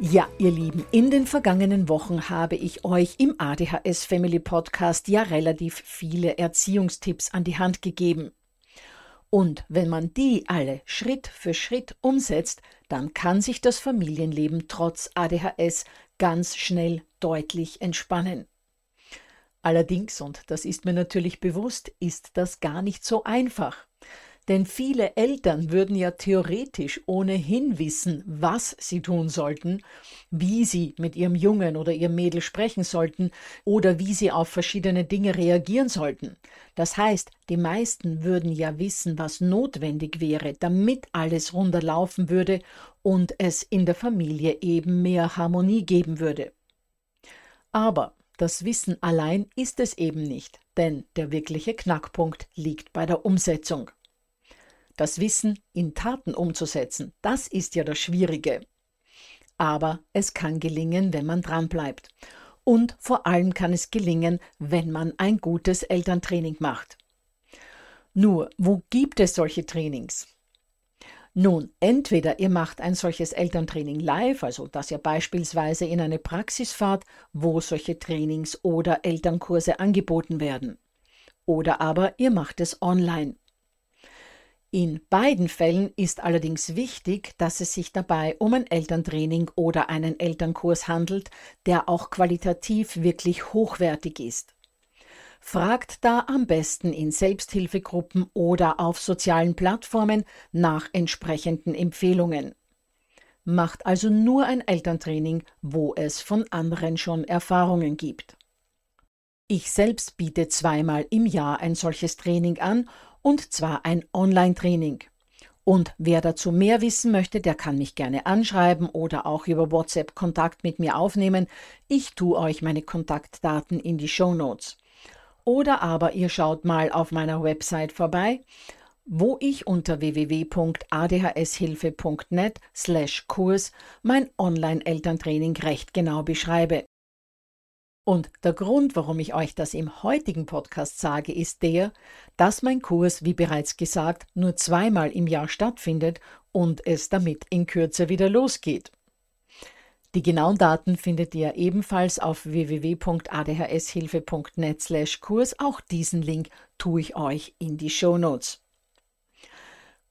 Ja, ihr Lieben, in den vergangenen Wochen habe ich euch im ADHS Family Podcast ja relativ viele Erziehungstipps an die Hand gegeben. Und wenn man die alle Schritt für Schritt umsetzt, dann kann sich das Familienleben trotz ADHS ganz schnell deutlich entspannen. Allerdings, und das ist mir natürlich bewusst, ist das gar nicht so einfach. Denn viele Eltern würden ja theoretisch ohnehin wissen, was sie tun sollten, wie sie mit ihrem Jungen oder ihrem Mädel sprechen sollten oder wie sie auf verschiedene Dinge reagieren sollten. Das heißt, die meisten würden ja wissen, was notwendig wäre, damit alles runterlaufen würde und es in der Familie eben mehr Harmonie geben würde. Aber das Wissen allein ist es eben nicht, denn der wirkliche Knackpunkt liegt bei der Umsetzung. Das Wissen in Taten umzusetzen, das ist ja das Schwierige. Aber es kann gelingen, wenn man dranbleibt. Und vor allem kann es gelingen, wenn man ein gutes Elterntraining macht. Nur, wo gibt es solche Trainings? Nun, entweder ihr macht ein solches Elterntraining live, also dass ihr beispielsweise in eine Praxis fahrt, wo solche Trainings oder Elternkurse angeboten werden. Oder aber ihr macht es online. In beiden Fällen ist allerdings wichtig, dass es sich dabei um ein Elterntraining oder einen Elternkurs handelt, der auch qualitativ wirklich hochwertig ist. Fragt da am besten in Selbsthilfegruppen oder auf sozialen Plattformen nach entsprechenden Empfehlungen. Macht also nur ein Elterntraining, wo es von anderen schon Erfahrungen gibt. Ich selbst biete zweimal im Jahr ein solches Training an und zwar ein Online-Training. Und wer dazu mehr wissen möchte, der kann mich gerne anschreiben oder auch über WhatsApp Kontakt mit mir aufnehmen. Ich tue euch meine Kontaktdaten in die Show Notes. Oder aber ihr schaut mal auf meiner Website vorbei, wo ich unter www.adhshilfe.net slash Kurs mein Online-Elterntraining recht genau beschreibe. Und der Grund, warum ich euch das im heutigen Podcast sage, ist der, dass mein Kurs, wie bereits gesagt, nur zweimal im Jahr stattfindet und es damit in Kürze wieder losgeht. Die genauen Daten findet ihr ebenfalls auf www.adhshilfe.net/kurs. Auch diesen Link tue ich euch in die Show Notes.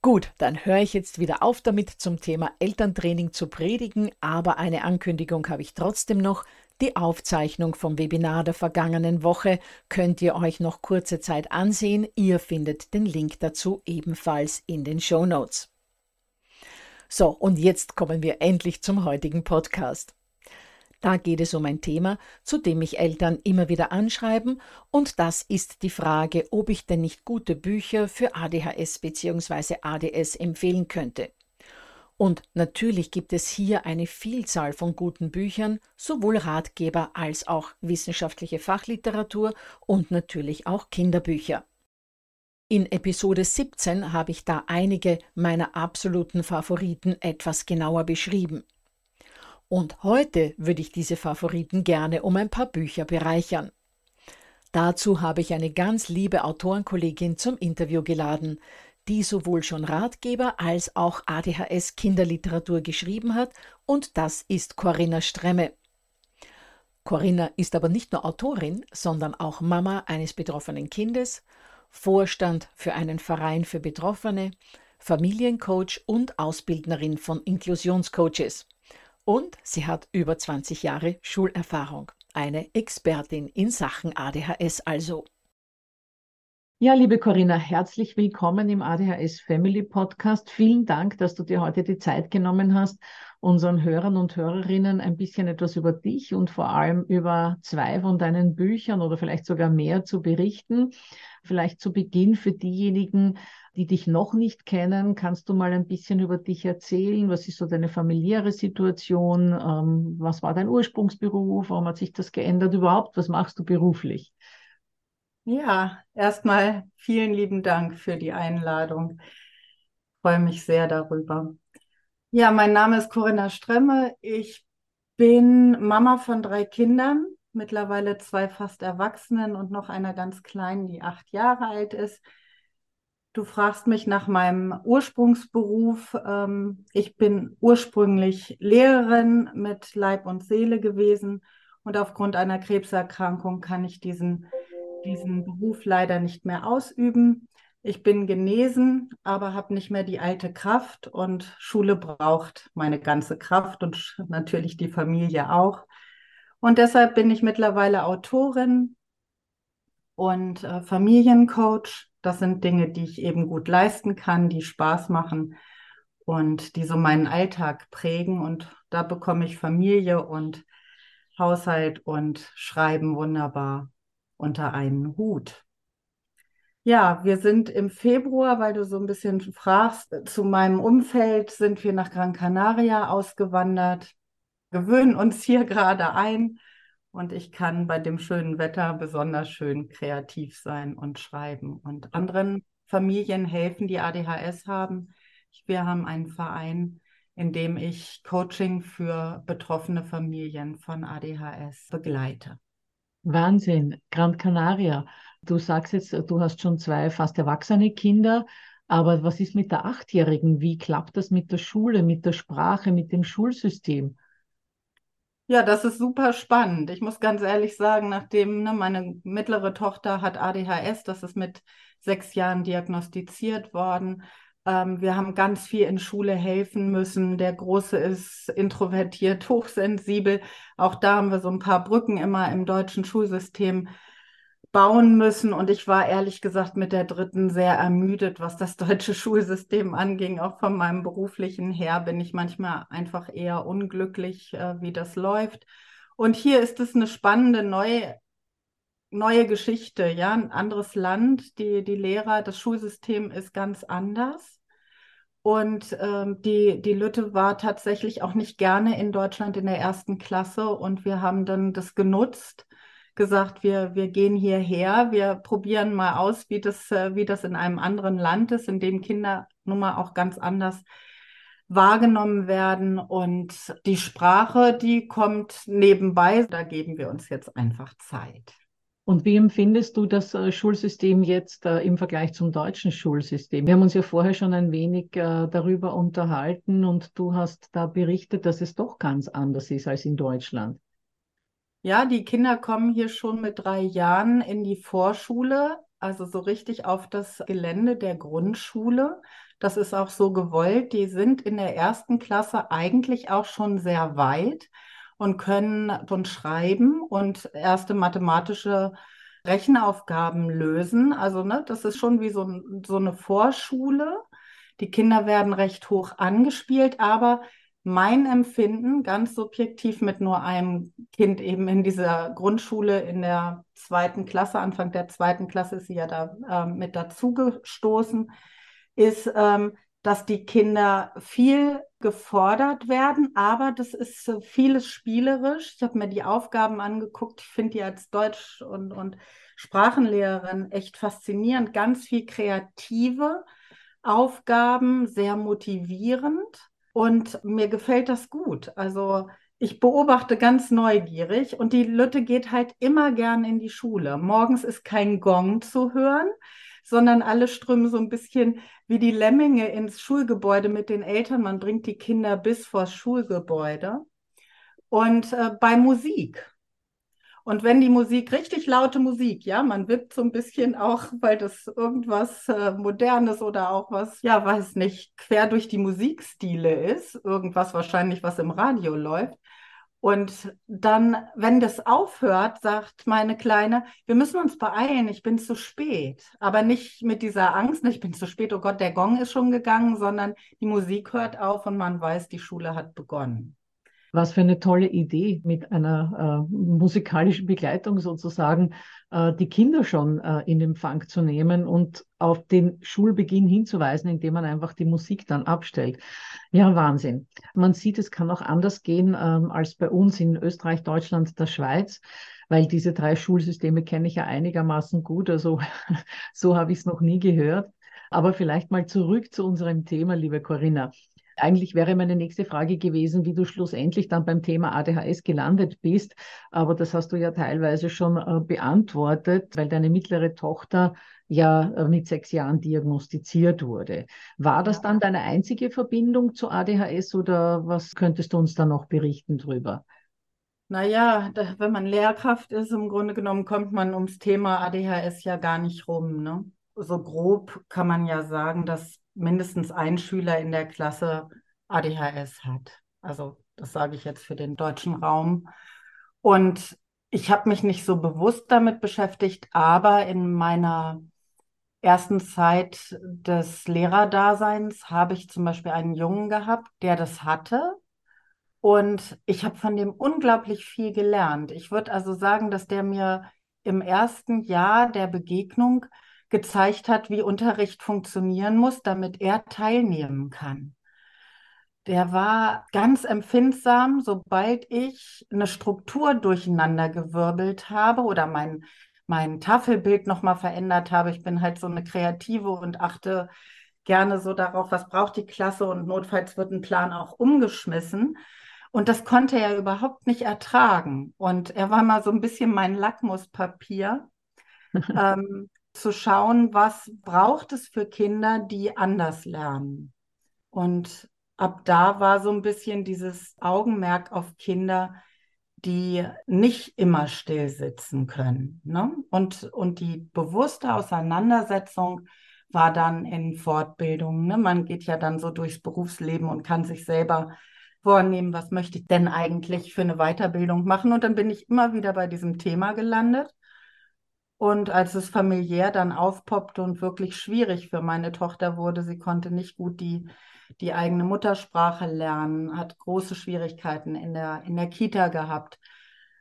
Gut, dann höre ich jetzt wieder auf damit, zum Thema Elterntraining zu predigen, aber eine Ankündigung habe ich trotzdem noch. Die Aufzeichnung vom Webinar der vergangenen Woche könnt ihr euch noch kurze Zeit ansehen. Ihr findet den Link dazu ebenfalls in den Show Notes. So, und jetzt kommen wir endlich zum heutigen Podcast. Da geht es um ein Thema, zu dem mich Eltern immer wieder anschreiben, und das ist die Frage, ob ich denn nicht gute Bücher für ADHS bzw. ADS empfehlen könnte. Und natürlich gibt es hier eine Vielzahl von guten Büchern, sowohl Ratgeber als auch wissenschaftliche Fachliteratur und natürlich auch Kinderbücher. In Episode 17 habe ich da einige meiner absoluten Favoriten etwas genauer beschrieben. Und heute würde ich diese Favoriten gerne um ein paar Bücher bereichern. Dazu habe ich eine ganz liebe Autorenkollegin zum Interview geladen, die sowohl schon Ratgeber als auch ADHS Kinderliteratur geschrieben hat, und das ist Corinna Stremme. Corinna ist aber nicht nur Autorin, sondern auch Mama eines betroffenen Kindes, Vorstand für einen Verein für Betroffene, Familiencoach und Ausbildnerin von Inklusionscoaches. Und sie hat über 20 Jahre Schulerfahrung. Eine Expertin in Sachen ADHS also. Ja, liebe Corinna, herzlich willkommen im ADHS Family Podcast. Vielen Dank, dass du dir heute die Zeit genommen hast, unseren Hörern und Hörerinnen ein bisschen etwas über dich und vor allem über zwei von deinen Büchern oder vielleicht sogar mehr zu berichten. Vielleicht zu Beginn für diejenigen, die dich noch nicht kennen, kannst du mal ein bisschen über dich erzählen? Was ist so deine familiäre Situation? Ähm, was war dein Ursprungsberuf? Warum hat sich das geändert überhaupt? Was machst du beruflich? Ja, erstmal vielen lieben Dank für die Einladung. Ich freue mich sehr darüber. Ja, mein Name ist Corinna Stremme. Ich bin Mama von drei Kindern, mittlerweile zwei fast Erwachsenen und noch einer ganz kleinen, die acht Jahre alt ist. Du fragst mich nach meinem Ursprungsberuf. Ähm, ich bin ursprünglich Lehrerin mit Leib und Seele gewesen und aufgrund einer Krebserkrankung kann ich diesen diesen Beruf leider nicht mehr ausüben. Ich bin genesen, aber habe nicht mehr die alte Kraft und Schule braucht meine ganze Kraft und natürlich die Familie auch. Und deshalb bin ich mittlerweile Autorin und äh, Familiencoach. Das sind Dinge, die ich eben gut leisten kann, die Spaß machen und die so meinen Alltag prägen. Und da bekomme ich Familie und Haushalt und Schreiben wunderbar unter einen Hut. Ja, wir sind im Februar, weil du so ein bisschen fragst, zu meinem Umfeld sind wir nach Gran Canaria ausgewandert, gewöhnen uns hier gerade ein und ich kann bei dem schönen Wetter besonders schön kreativ sein und schreiben und anderen Familien helfen, die ADHS haben. Wir haben einen Verein, in dem ich Coaching für betroffene Familien von ADHS begleite. Wahnsinn, Gran Canaria. Du sagst jetzt, du hast schon zwei fast erwachsene Kinder, aber was ist mit der Achtjährigen? Wie klappt das mit der Schule, mit der Sprache, mit dem Schulsystem? Ja, das ist super spannend. Ich muss ganz ehrlich sagen, nachdem ne, meine mittlere Tochter hat ADHS, das ist mit sechs Jahren diagnostiziert worden, ähm, wir haben ganz viel in Schule helfen müssen. Der Große ist introvertiert, hochsensibel. Auch da haben wir so ein paar Brücken immer im deutschen Schulsystem bauen müssen. Und ich war ehrlich gesagt mit der dritten sehr ermüdet, was das deutsche Schulsystem anging. Auch von meinem beruflichen her bin ich manchmal einfach eher unglücklich, äh, wie das läuft. Und hier ist es eine spannende neue neue Geschichte, ja, ein anderes Land, die, die Lehrer, das Schulsystem ist ganz anders. Und ähm, die, die Lütte war tatsächlich auch nicht gerne in Deutschland in der ersten Klasse. Und wir haben dann das genutzt, gesagt, wir, wir gehen hierher, wir probieren mal aus, wie das, äh, wie das in einem anderen Land ist, in dem Kinder nun mal auch ganz anders wahrgenommen werden. Und die Sprache, die kommt nebenbei. Da geben wir uns jetzt einfach Zeit. Und wie empfindest du das äh, Schulsystem jetzt äh, im Vergleich zum deutschen Schulsystem? Wir haben uns ja vorher schon ein wenig äh, darüber unterhalten und du hast da berichtet, dass es doch ganz anders ist als in Deutschland. Ja, die Kinder kommen hier schon mit drei Jahren in die Vorschule, also so richtig auf das Gelände der Grundschule. Das ist auch so gewollt. Die sind in der ersten Klasse eigentlich auch schon sehr weit und können schon schreiben und erste mathematische Rechenaufgaben lösen. Also ne, das ist schon wie so, so eine Vorschule. Die Kinder werden recht hoch angespielt, aber mein Empfinden, ganz subjektiv mit nur einem Kind eben in dieser Grundschule in der zweiten Klasse, Anfang der zweiten Klasse ist sie ja da äh, mit dazugestoßen, ist, ähm, dass die Kinder viel gefordert werden, aber das ist vieles spielerisch. Ich habe mir die Aufgaben angeguckt. Ich finde die als Deutsch- und, und Sprachenlehrerin echt faszinierend. Ganz viel kreative Aufgaben, sehr motivierend und mir gefällt das gut. Also ich beobachte ganz neugierig und die Lütte geht halt immer gern in die Schule. Morgens ist kein Gong zu hören, sondern alle strömen so ein bisschen wie die Lemminge ins Schulgebäude mit den Eltern. Man bringt die Kinder bis vors Schulgebäude. Und äh, bei Musik. Und wenn die Musik, richtig laute Musik, ja, man wippt so ein bisschen auch, weil das irgendwas äh, Modernes oder auch was, ja, weiß nicht, quer durch die Musikstile ist, irgendwas wahrscheinlich, was im Radio läuft. Und dann, wenn das aufhört, sagt meine Kleine, wir müssen uns beeilen, ich bin zu spät. Aber nicht mit dieser Angst, ich bin zu spät, oh Gott, der Gong ist schon gegangen, sondern die Musik hört auf und man weiß, die Schule hat begonnen. Was für eine tolle Idee, mit einer äh, musikalischen Begleitung sozusagen äh, die Kinder schon äh, in Empfang zu nehmen und auf den Schulbeginn hinzuweisen, indem man einfach die Musik dann abstellt. Ja, Wahnsinn. Man sieht, es kann auch anders gehen ähm, als bei uns in Österreich, Deutschland, der Schweiz weil diese drei Schulsysteme kenne ich ja einigermaßen gut. Also so habe ich es noch nie gehört. Aber vielleicht mal zurück zu unserem Thema, liebe Corinna. Eigentlich wäre meine nächste Frage gewesen, wie du schlussendlich dann beim Thema ADHS gelandet bist. Aber das hast du ja teilweise schon äh, beantwortet, weil deine mittlere Tochter ja äh, mit sechs Jahren diagnostiziert wurde. War das dann deine einzige Verbindung zu ADHS oder was könntest du uns da noch berichten drüber? Naja, da, wenn man Lehrkraft ist, im Grunde genommen kommt man ums Thema ADHS ja gar nicht rum. Ne? So grob kann man ja sagen, dass mindestens ein Schüler in der Klasse ADHS hat. Also das sage ich jetzt für den deutschen Raum. Und ich habe mich nicht so bewusst damit beschäftigt, aber in meiner ersten Zeit des Lehrerdaseins habe ich zum Beispiel einen Jungen gehabt, der das hatte. Und ich habe von dem unglaublich viel gelernt. Ich würde also sagen, dass der mir im ersten Jahr der Begegnung gezeigt hat, wie Unterricht funktionieren muss, damit er teilnehmen kann. Der war ganz empfindsam, sobald ich eine Struktur durcheinandergewirbelt habe oder mein, mein Tafelbild nochmal verändert habe. Ich bin halt so eine Kreative und achte gerne so darauf, was braucht die Klasse und notfalls wird ein Plan auch umgeschmissen. Und das konnte er überhaupt nicht ertragen. Und er war mal so ein bisschen mein Lackmuspapier. ähm, zu schauen, was braucht es für Kinder, die anders lernen. Und ab da war so ein bisschen dieses Augenmerk auf Kinder, die nicht immer still sitzen können. Ne? Und, und die bewusste Auseinandersetzung war dann in Fortbildung. Ne? Man geht ja dann so durchs Berufsleben und kann sich selber vornehmen, was möchte ich denn eigentlich für eine Weiterbildung machen. Und dann bin ich immer wieder bei diesem Thema gelandet. Und als es familiär dann aufpoppte und wirklich schwierig für meine Tochter wurde, sie konnte nicht gut die, die eigene Muttersprache lernen, hat große Schwierigkeiten in der, in der Kita gehabt,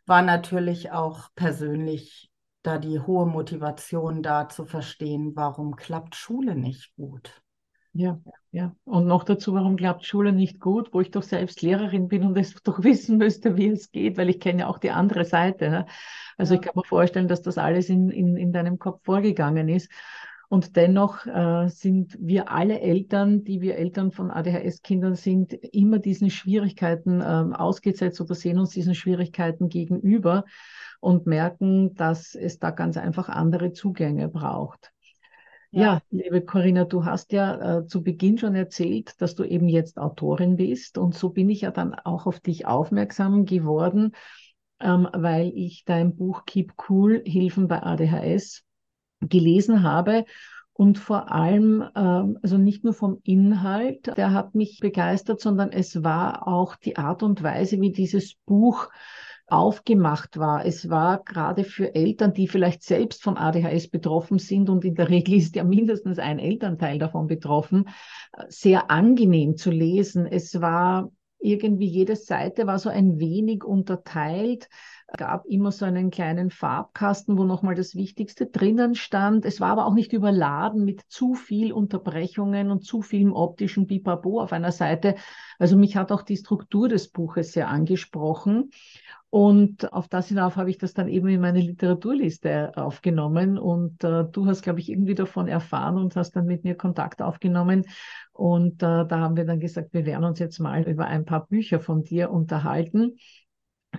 war natürlich auch persönlich da die hohe Motivation da zu verstehen, warum klappt Schule nicht gut. Ja, ja. Und noch dazu, warum klappt Schule nicht gut, wo ich doch selbst Lehrerin bin und es doch wissen müsste, wie es geht, weil ich kenne ja auch die andere Seite. Ne? Also ja. ich kann mir vorstellen, dass das alles in, in, in deinem Kopf vorgegangen ist. Und dennoch äh, sind wir alle Eltern, die wir Eltern von ADHS-Kindern sind, immer diesen Schwierigkeiten äh, ausgesetzt oder sehen uns diesen Schwierigkeiten gegenüber und merken, dass es da ganz einfach andere Zugänge braucht. Ja, liebe Corinna, du hast ja äh, zu Beginn schon erzählt, dass du eben jetzt Autorin bist und so bin ich ja dann auch auf dich aufmerksam geworden ähm, weil ich dein Buch Keep Cool, Hilfen bei ADHS gelesen habe. Und vor allem, ähm, also nicht nur vom Inhalt, der hat mich begeistert, sondern es war auch die Art und Weise, wie dieses Buch aufgemacht war. Es war gerade für Eltern, die vielleicht selbst von ADHS betroffen sind und in der Regel ist ja mindestens ein Elternteil davon betroffen, sehr angenehm zu lesen. Es war irgendwie jede Seite war so ein wenig unterteilt gab immer so einen kleinen Farbkasten, wo nochmal das Wichtigste drinnen stand. Es war aber auch nicht überladen mit zu viel Unterbrechungen und zu vielem optischen Bipapo auf einer Seite. Also mich hat auch die Struktur des Buches sehr angesprochen. Und auf das hinauf habe ich das dann eben in meine Literaturliste aufgenommen. Und äh, du hast, glaube ich, irgendwie davon erfahren und hast dann mit mir Kontakt aufgenommen. Und äh, da haben wir dann gesagt, wir werden uns jetzt mal über ein paar Bücher von dir unterhalten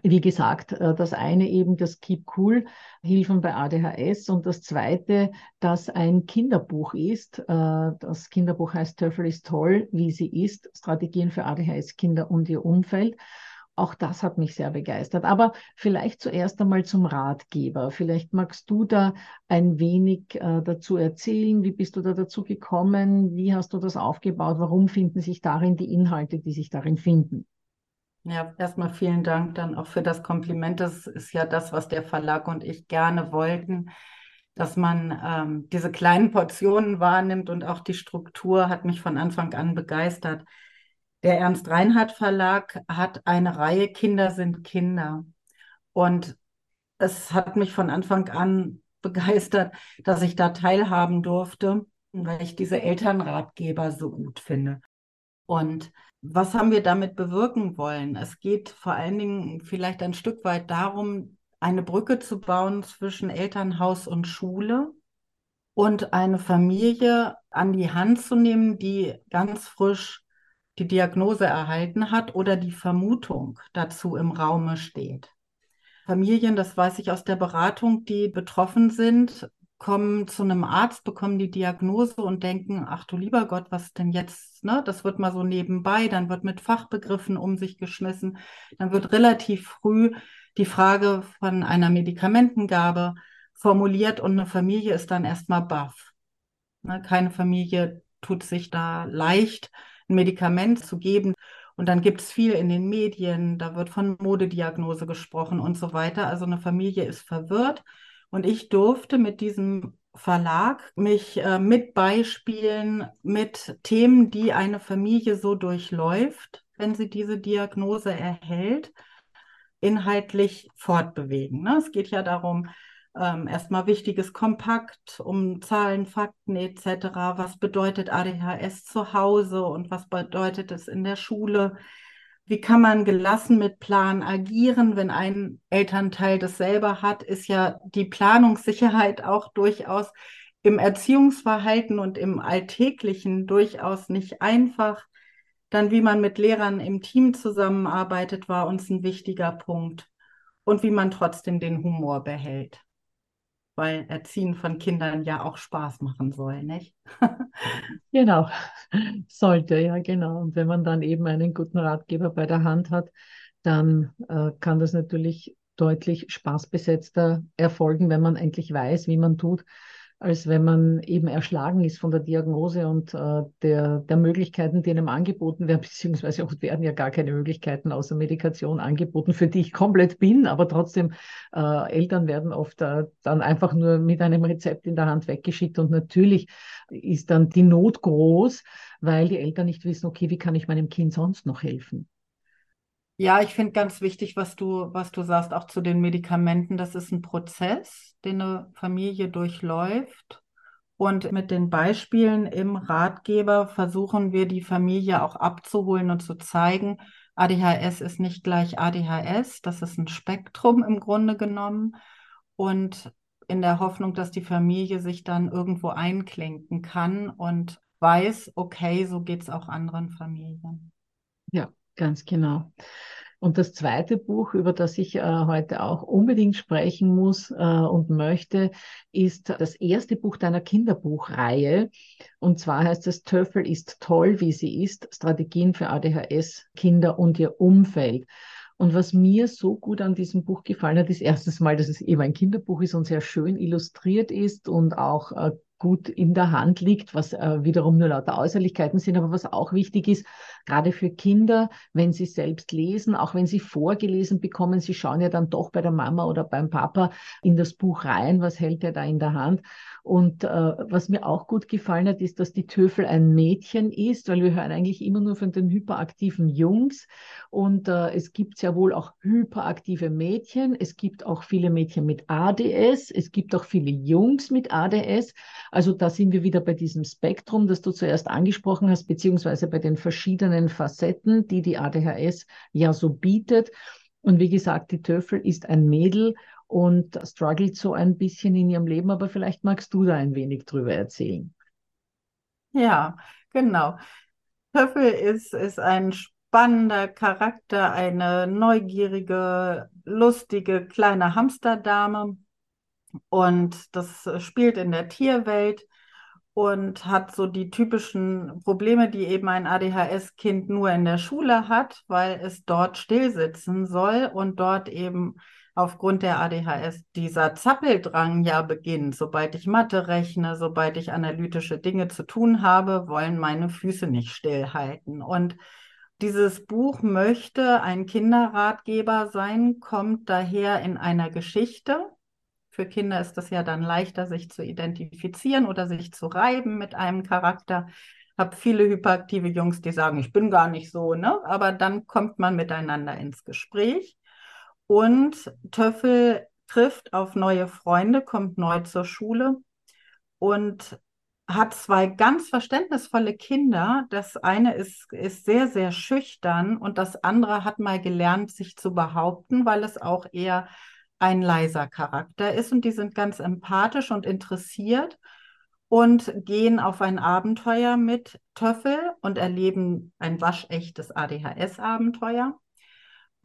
wie gesagt, äh, das eine eben das Keep Cool, Hilfen bei ADHS und das zweite, das ein Kinderbuch ist. Äh, das Kinderbuch heißt Töffel ist toll, wie sie ist, Strategien für ADHS-Kinder und ihr Umfeld. Auch das hat mich sehr begeistert. Aber vielleicht zuerst einmal zum Ratgeber. Vielleicht magst du da ein wenig äh, dazu erzählen. Wie bist du da dazu gekommen? Wie hast du das aufgebaut? Warum finden sich darin die Inhalte, die sich darin finden? Ja, erstmal vielen Dank dann auch für das Kompliment. Das ist ja das, was der Verlag und ich gerne wollten, dass man ähm, diese kleinen Portionen wahrnimmt und auch die Struktur hat mich von Anfang an begeistert. Der Ernst Reinhardt Verlag hat eine Reihe Kinder sind Kinder. Und es hat mich von Anfang an begeistert, dass ich da teilhaben durfte, weil ich diese Elternratgeber so gut finde. Und was haben wir damit bewirken wollen? Es geht vor allen Dingen vielleicht ein Stück weit darum, eine Brücke zu bauen zwischen Elternhaus und Schule und eine Familie an die Hand zu nehmen, die ganz frisch die Diagnose erhalten hat oder die Vermutung dazu im Raume steht. Familien, das weiß ich aus der Beratung, die betroffen sind, kommen zu einem Arzt, bekommen die Diagnose und denken, ach du lieber Gott, was denn jetzt? Ne? Das wird mal so nebenbei, dann wird mit Fachbegriffen um sich geschmissen, dann wird relativ früh die Frage von einer Medikamentengabe formuliert und eine Familie ist dann erstmal baff. Ne? Keine Familie tut sich da leicht, ein Medikament zu geben. Und dann gibt es viel in den Medien, da wird von Modediagnose gesprochen und so weiter. Also eine Familie ist verwirrt und ich durfte mit diesem Verlag mich äh, mit Beispielen, mit Themen, die eine Familie so durchläuft, wenn sie diese Diagnose erhält, inhaltlich fortbewegen. Ne? Es geht ja darum, ähm, erstmal wichtiges Kompakt um Zahlen, Fakten etc. Was bedeutet ADHS zu Hause und was bedeutet es in der Schule? Wie kann man gelassen mit Plan agieren, wenn ein Elternteil das selber hat, ist ja die Planungssicherheit auch durchaus im Erziehungsverhalten und im Alltäglichen durchaus nicht einfach. Dann, wie man mit Lehrern im Team zusammenarbeitet, war uns ein wichtiger Punkt. Und wie man trotzdem den Humor behält weil Erziehen von Kindern ja auch Spaß machen soll, nicht? genau, sollte, ja, genau. Und wenn man dann eben einen guten Ratgeber bei der Hand hat, dann äh, kann das natürlich deutlich spaßbesetzter erfolgen, wenn man endlich weiß, wie man tut, als wenn man eben erschlagen ist von der Diagnose und äh, der, der Möglichkeiten, die einem angeboten werden, beziehungsweise oft werden ja gar keine Möglichkeiten außer Medikation angeboten, für die ich komplett bin, aber trotzdem, äh, Eltern werden oft äh, dann einfach nur mit einem Rezept in der Hand weggeschickt und natürlich ist dann die Not groß, weil die Eltern nicht wissen, okay, wie kann ich meinem Kind sonst noch helfen? Ja, ich finde ganz wichtig, was du, was du sagst, auch zu den Medikamenten. Das ist ein Prozess, den eine Familie durchläuft. Und mit den Beispielen im Ratgeber versuchen wir die Familie auch abzuholen und zu zeigen, ADHS ist nicht gleich ADHS, das ist ein Spektrum im Grunde genommen. Und in der Hoffnung, dass die Familie sich dann irgendwo einklinken kann und weiß, okay, so geht es auch anderen Familien. Ja, Ganz genau. Und das zweite Buch, über das ich äh, heute auch unbedingt sprechen muss äh, und möchte, ist das erste Buch deiner Kinderbuchreihe. Und zwar heißt es Töffel ist toll, wie sie ist, Strategien für ADHS, Kinder und ihr Umfeld. Und was mir so gut an diesem Buch gefallen hat, ist erstens mal, dass es eben ein Kinderbuch ist und sehr schön illustriert ist und auch äh, gut in der Hand liegt, was äh, wiederum nur lauter Äußerlichkeiten sind. Aber was auch wichtig ist, gerade für Kinder, wenn sie selbst lesen, auch wenn sie vorgelesen bekommen, sie schauen ja dann doch bei der Mama oder beim Papa in das Buch rein, was hält er da in der Hand. Und äh, was mir auch gut gefallen hat, ist, dass die Töfel ein Mädchen ist, weil wir hören eigentlich immer nur von den hyperaktiven Jungs. Und äh, es gibt ja wohl auch hyperaktive Mädchen. Es gibt auch viele Mädchen mit ADS. Es gibt auch viele Jungs mit ADS. Also da sind wir wieder bei diesem Spektrum, das du zuerst angesprochen hast, beziehungsweise bei den verschiedenen Facetten, die die ADHS ja so bietet. Und wie gesagt, die Töffel ist ein Mädel und struggelt so ein bisschen in ihrem Leben, aber vielleicht magst du da ein wenig drüber erzählen. Ja, genau. Töffel ist, ist ein spannender Charakter, eine neugierige, lustige kleine Hamsterdame. Und das spielt in der Tierwelt und hat so die typischen Probleme, die eben ein ADHS-Kind nur in der Schule hat, weil es dort stillsitzen soll und dort eben aufgrund der ADHS dieser Zappeldrang ja beginnt. Sobald ich Mathe rechne, sobald ich analytische Dinge zu tun habe, wollen meine Füße nicht stillhalten. Und dieses Buch möchte ein Kinderratgeber sein, kommt daher in einer Geschichte. Für Kinder ist es ja dann leichter, sich zu identifizieren oder sich zu reiben mit einem Charakter. Ich habe viele hyperaktive Jungs, die sagen, ich bin gar nicht so, ne? Aber dann kommt man miteinander ins Gespräch. Und Töffel trifft auf neue Freunde, kommt neu zur Schule und hat zwei ganz verständnisvolle Kinder. Das eine ist, ist sehr, sehr schüchtern und das andere hat mal gelernt, sich zu behaupten, weil es auch eher ein leiser Charakter ist und die sind ganz empathisch und interessiert und gehen auf ein Abenteuer mit Töffel und erleben ein waschechtes ADHS-Abenteuer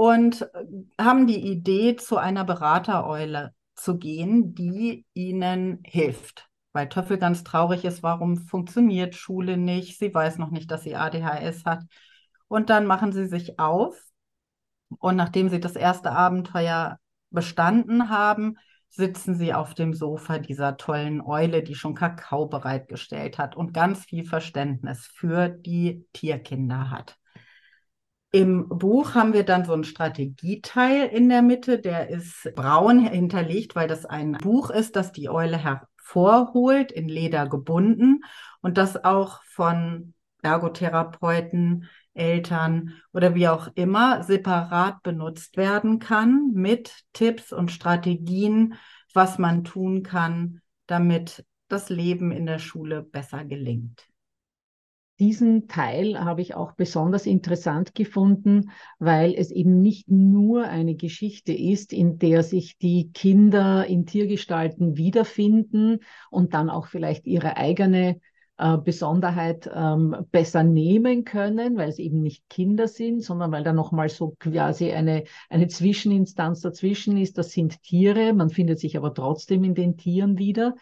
und äh, haben die Idee, zu einer Beratereule zu gehen, die ihnen hilft. Weil Töffel ganz traurig ist, warum funktioniert Schule nicht? Sie weiß noch nicht, dass sie ADHS hat. Und dann machen sie sich auf. Und nachdem sie das erste Abenteuer bestanden haben, sitzen sie auf dem Sofa dieser tollen Eule, die schon Kakao bereitgestellt hat und ganz viel Verständnis für die Tierkinder hat. Im Buch haben wir dann so einen Strategieteil in der Mitte, der ist braun hinterlegt, weil das ein Buch ist, das die Eule hervorholt, in Leder gebunden und das auch von Ergotherapeuten, Eltern oder wie auch immer separat benutzt werden kann mit Tipps und Strategien, was man tun kann, damit das Leben in der Schule besser gelingt diesen Teil habe ich auch besonders interessant gefunden, weil es eben nicht nur eine Geschichte ist, in der sich die Kinder in Tiergestalten wiederfinden und dann auch vielleicht ihre eigene äh, Besonderheit ähm, besser nehmen können, weil es eben nicht Kinder sind, sondern weil da nochmal so quasi eine, eine Zwischeninstanz dazwischen ist. Das sind Tiere, man findet sich aber trotzdem in den Tieren wieder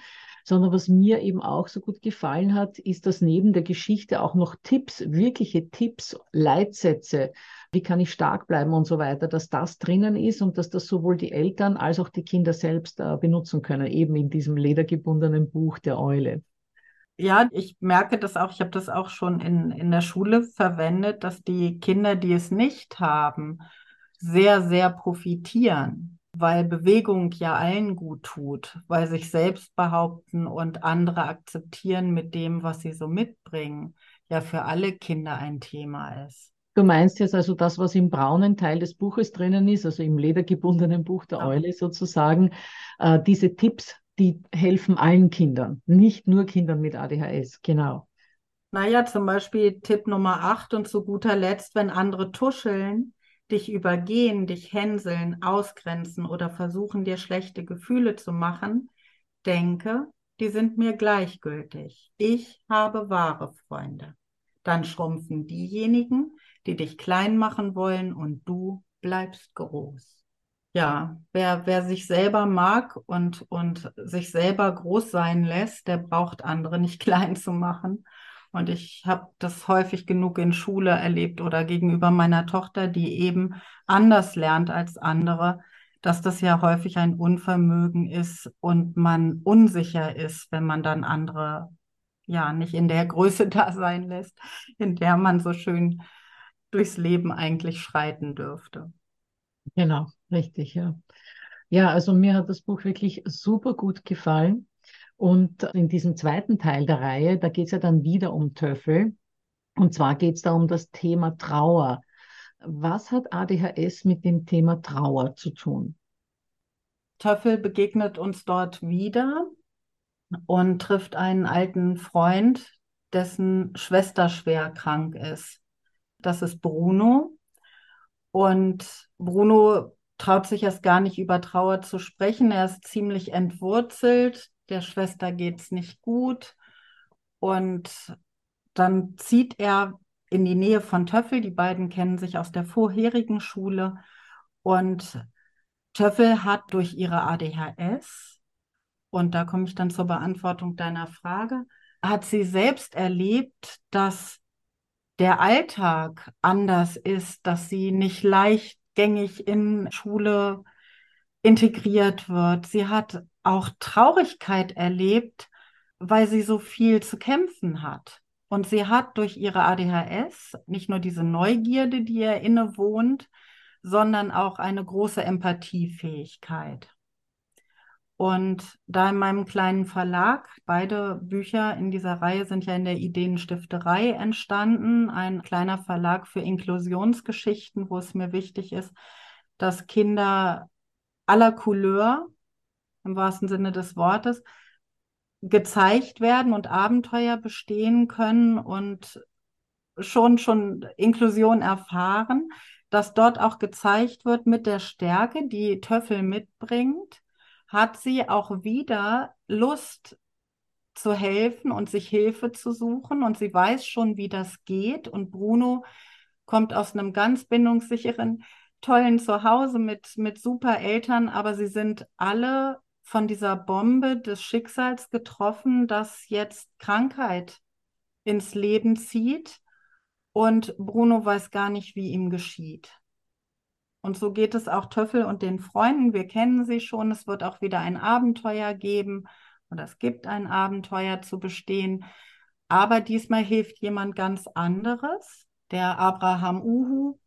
sondern was mir eben auch so gut gefallen hat, ist, dass neben der Geschichte auch noch Tipps, wirkliche Tipps, Leitsätze, wie kann ich stark bleiben und so weiter, dass das drinnen ist und dass das sowohl die Eltern als auch die Kinder selbst äh, benutzen können, eben in diesem ledergebundenen Buch der Eule. Ja, ich merke das auch, ich habe das auch schon in, in der Schule verwendet, dass die Kinder, die es nicht haben, sehr, sehr profitieren weil Bewegung ja allen gut tut, weil sich selbst behaupten und andere akzeptieren mit dem, was sie so mitbringen, ja für alle Kinder ein Thema ist. Du meinst jetzt also das, was im braunen Teil des Buches drinnen ist, also im ledergebundenen Buch der ja. Eule sozusagen, äh, diese Tipps, die helfen allen Kindern, nicht nur Kindern mit ADHS, genau. Naja, zum Beispiel Tipp Nummer 8 und zu guter Letzt, wenn andere tuscheln, dich übergehen, dich hänseln, ausgrenzen oder versuchen, dir schlechte Gefühle zu machen, denke, die sind mir gleichgültig. Ich habe wahre Freunde. Dann schrumpfen diejenigen, die dich klein machen wollen und du bleibst groß. Ja, wer, wer sich selber mag und, und sich selber groß sein lässt, der braucht andere nicht klein zu machen. Und ich habe das häufig genug in Schule erlebt oder gegenüber meiner Tochter, die eben anders lernt als andere, dass das ja häufig ein Unvermögen ist und man unsicher ist, wenn man dann andere ja nicht in der Größe da sein lässt, in der man so schön durchs Leben eigentlich schreiten dürfte. Genau, richtig, ja. Ja, also mir hat das Buch wirklich super gut gefallen. Und in diesem zweiten Teil der Reihe, da geht es ja dann wieder um Töffel. Und zwar geht es da um das Thema Trauer. Was hat ADHS mit dem Thema Trauer zu tun? Töffel begegnet uns dort wieder und trifft einen alten Freund, dessen Schwester schwer krank ist. Das ist Bruno. Und Bruno traut sich erst gar nicht über Trauer zu sprechen. Er ist ziemlich entwurzelt. Der Schwester geht es nicht gut. Und dann zieht er in die Nähe von Töffel. Die beiden kennen sich aus der vorherigen Schule. Und Töffel hat durch ihre ADHS und da komme ich dann zur Beantwortung deiner Frage, hat sie selbst erlebt, dass der Alltag anders ist, dass sie nicht leichtgängig in Schule integriert wird. Sie hat auch Traurigkeit erlebt, weil sie so viel zu kämpfen hat. Und sie hat durch ihre ADHS nicht nur diese Neugierde, die ihr innewohnt, sondern auch eine große Empathiefähigkeit. Und da in meinem kleinen Verlag, beide Bücher in dieser Reihe sind ja in der Ideenstifterei entstanden, ein kleiner Verlag für Inklusionsgeschichten, wo es mir wichtig ist, dass Kinder aller Couleur, im wahrsten Sinne des Wortes, gezeigt werden und Abenteuer bestehen können und schon, schon Inklusion erfahren, dass dort auch gezeigt wird mit der Stärke, die Töffel mitbringt, hat sie auch wieder Lust zu helfen und sich Hilfe zu suchen. Und sie weiß schon, wie das geht. Und Bruno kommt aus einem ganz bindungssicheren, tollen Zuhause mit, mit super Eltern, aber sie sind alle von dieser Bombe des Schicksals getroffen, dass jetzt Krankheit ins Leben zieht. Und Bruno weiß gar nicht, wie ihm geschieht. Und so geht es auch Töffel und den Freunden. Wir kennen sie schon. Es wird auch wieder ein Abenteuer geben oder es gibt ein Abenteuer zu bestehen. Aber diesmal hilft jemand ganz anderes, der Abraham Uhu.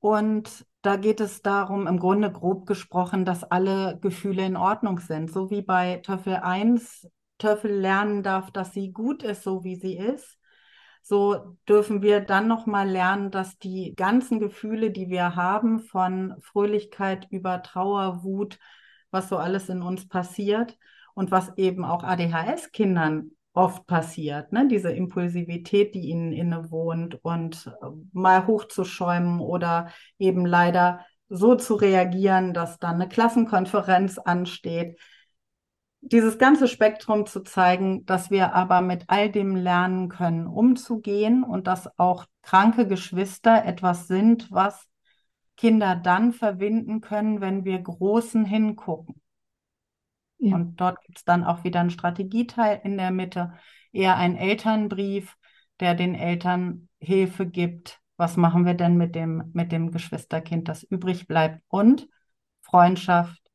Und da geht es darum, im Grunde grob gesprochen, dass alle Gefühle in Ordnung sind. So wie bei Töffel 1 Töffel lernen darf, dass sie gut ist, so wie sie ist so dürfen wir dann noch mal lernen, dass die ganzen Gefühle, die wir haben, von Fröhlichkeit über Trauer, Wut, was so alles in uns passiert und was eben auch ADHS-Kindern oft passiert, ne? diese Impulsivität, die ihnen innewohnt und äh, mal hochzuschäumen oder eben leider so zu reagieren, dass dann eine Klassenkonferenz ansteht dieses ganze Spektrum zu zeigen, dass wir aber mit all dem lernen können, umzugehen und dass auch kranke Geschwister etwas sind, was Kinder dann verbinden können, wenn wir Großen hingucken. Ja. Und dort gibt es dann auch wieder einen Strategieteil in der Mitte, eher ein Elternbrief, der den Eltern Hilfe gibt. Was machen wir denn mit dem, mit dem Geschwisterkind, das übrig bleibt? Und Freundschaft,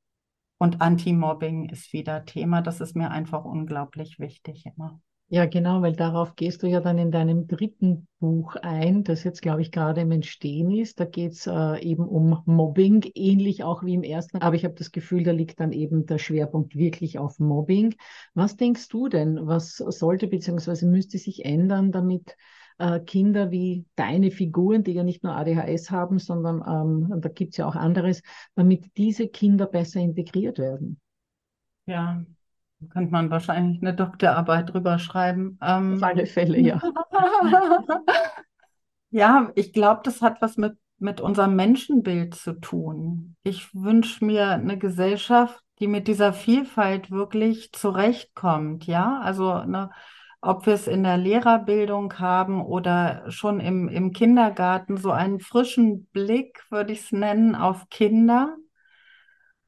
und Anti-Mobbing ist wieder Thema. Das ist mir einfach unglaublich wichtig immer. Ja, genau, weil darauf gehst du ja dann in deinem dritten Buch ein, das jetzt, glaube ich, gerade im Entstehen ist. Da geht es äh, eben um Mobbing, ähnlich auch wie im ersten. Aber ich habe das Gefühl, da liegt dann eben der Schwerpunkt wirklich auf Mobbing. Was denkst du denn, was sollte bzw. müsste sich ändern, damit äh, Kinder wie deine Figuren, die ja nicht nur ADHS haben, sondern ähm, da gibt es ja auch anderes, damit diese Kinder besser integriert werden. Ja, könnte man wahrscheinlich eine Doktorarbeit drüber schreiben. Ähm, Auf alle Fälle, ja. ja, ich glaube, das hat was mit, mit unserem Menschenbild zu tun. Ich wünsche mir eine Gesellschaft, die mit dieser Vielfalt wirklich zurechtkommt, ja, also eine ob wir es in der Lehrerbildung haben oder schon im, im Kindergarten, so einen frischen Blick, würde ich es nennen, auf Kinder.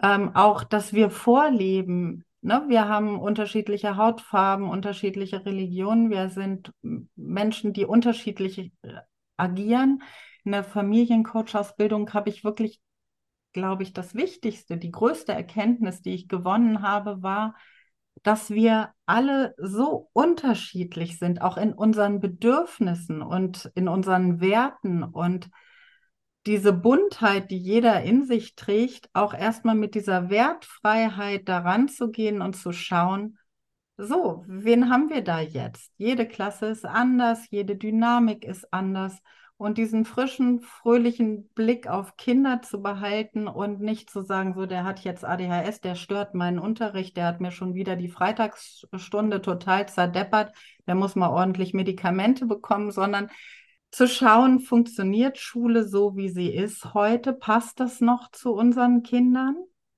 Ähm, auch, dass wir vorleben. Ne? Wir haben unterschiedliche Hautfarben, unterschiedliche Religionen. Wir sind Menschen, die unterschiedlich äh, agieren. In der Familiencoach-Ausbildung habe ich wirklich glaube ich, das Wichtigste, die größte Erkenntnis, die ich gewonnen habe, war, dass wir alle so unterschiedlich sind, auch in unseren Bedürfnissen und in unseren Werten und diese Buntheit, die jeder in sich trägt, auch erstmal mit dieser Wertfreiheit daran zu gehen und zu schauen, so, wen haben wir da jetzt? Jede Klasse ist anders, jede Dynamik ist anders und diesen frischen, fröhlichen Blick auf Kinder zu behalten und nicht zu sagen, so, der hat jetzt ADHS, der stört meinen Unterricht, der hat mir schon wieder die Freitagsstunde total zerdeppert, der muss mal ordentlich Medikamente bekommen, sondern zu schauen, funktioniert Schule so, wie sie ist heute? Passt das noch zu unseren Kindern?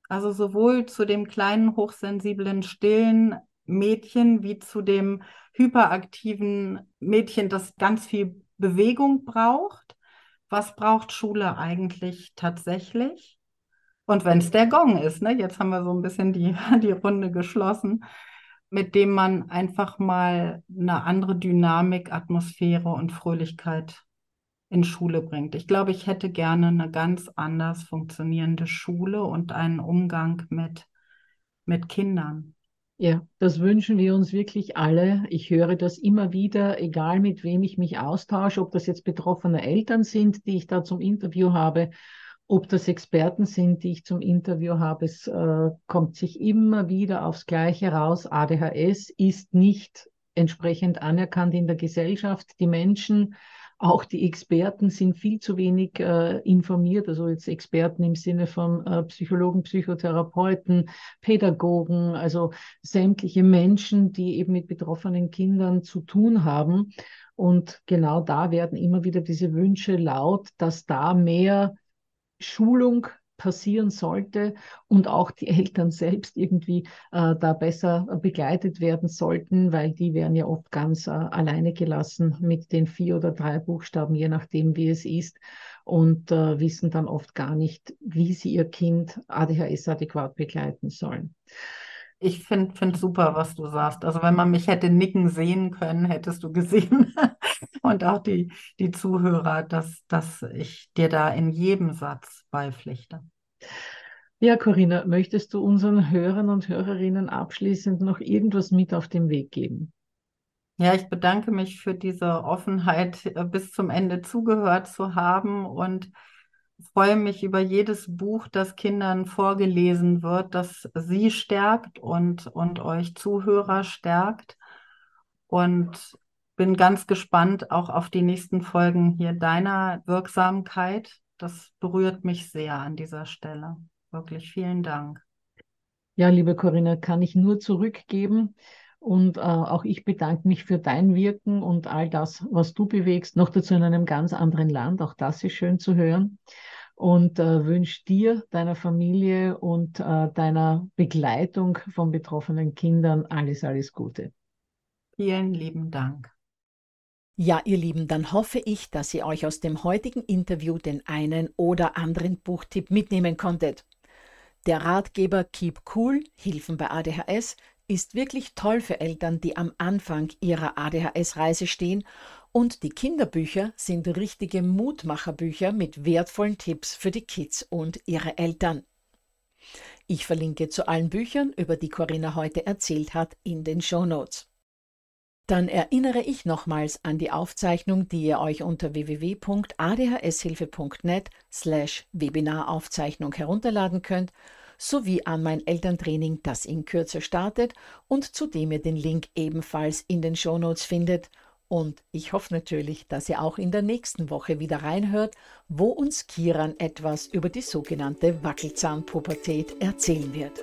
Also sowohl zu dem kleinen, hochsensiblen, stillen Mädchen wie zu dem hyperaktiven Mädchen, das ganz viel Bewegung braucht. Was braucht Schule eigentlich tatsächlich? Und wenn es der Gong ist, ne? jetzt haben wir so ein bisschen die, die Runde geschlossen, mit dem man einfach mal eine andere Dynamik, Atmosphäre und Fröhlichkeit in Schule bringt. Ich glaube, ich hätte gerne eine ganz anders funktionierende Schule und einen Umgang mit, mit Kindern. Ja, das wünschen wir uns wirklich alle. Ich höre das immer wieder, egal mit wem ich mich austausche, ob das jetzt betroffene Eltern sind, die ich da zum Interview habe, ob das Experten sind, die ich zum Interview habe. Es äh, kommt sich immer wieder aufs Gleiche raus. ADHS ist nicht entsprechend anerkannt in der Gesellschaft. Die Menschen auch die Experten sind viel zu wenig äh, informiert, also jetzt Experten im Sinne von äh, Psychologen, Psychotherapeuten, Pädagogen, also sämtliche Menschen, die eben mit betroffenen Kindern zu tun haben. Und genau da werden immer wieder diese Wünsche laut, dass da mehr Schulung passieren sollte und auch die Eltern selbst irgendwie äh, da besser begleitet werden sollten, weil die werden ja oft ganz äh, alleine gelassen mit den vier oder drei Buchstaben, je nachdem wie es ist und äh, wissen dann oft gar nicht, wie sie ihr Kind ADHS adäquat begleiten sollen. Ich finde find super, was du sagst. Also wenn man mich hätte nicken sehen können, hättest du gesehen und auch die, die Zuhörer, dass, dass ich dir da in jedem Satz beipflichte. Ja, Corinna, möchtest du unseren Hörern und Hörerinnen abschließend noch irgendwas mit auf den Weg geben? Ja, ich bedanke mich für diese Offenheit, äh, bis zum Ende zugehört zu haben und freue mich über jedes Buch, das Kindern vorgelesen wird, das sie stärkt und, und euch Zuhörer stärkt. Und bin ganz gespannt auch auf die nächsten Folgen hier deiner Wirksamkeit. Das berührt mich sehr an dieser Stelle. Wirklich vielen Dank. Ja, liebe Corinna, kann ich nur zurückgeben. Und äh, auch ich bedanke mich für dein Wirken und all das, was du bewegst. Noch dazu in einem ganz anderen Land. Auch das ist schön zu hören. Und äh, wünsche dir, deiner Familie und äh, deiner Begleitung von betroffenen Kindern alles, alles Gute. Vielen lieben Dank. Ja, ihr Lieben, dann hoffe ich, dass ihr euch aus dem heutigen Interview den einen oder anderen Buchtipp mitnehmen konntet. Der Ratgeber Keep Cool, Hilfen bei ADHS, ist wirklich toll für Eltern, die am Anfang ihrer ADHS-Reise stehen und die Kinderbücher sind richtige Mutmacherbücher mit wertvollen Tipps für die Kids und ihre Eltern. Ich verlinke zu allen Büchern, über die Corinna heute erzählt hat, in den Show Notes. Dann erinnere ich nochmals an die Aufzeichnung, die ihr euch unter www.adhshilfe.net slash Webinaraufzeichnung herunterladen könnt, sowie an mein Elterntraining, das in Kürze startet und zu dem ihr den Link ebenfalls in den Shownotes findet. Und ich hoffe natürlich, dass ihr auch in der nächsten Woche wieder reinhört, wo uns Kiran etwas über die sogenannte Wackelzahnpubertät erzählen wird.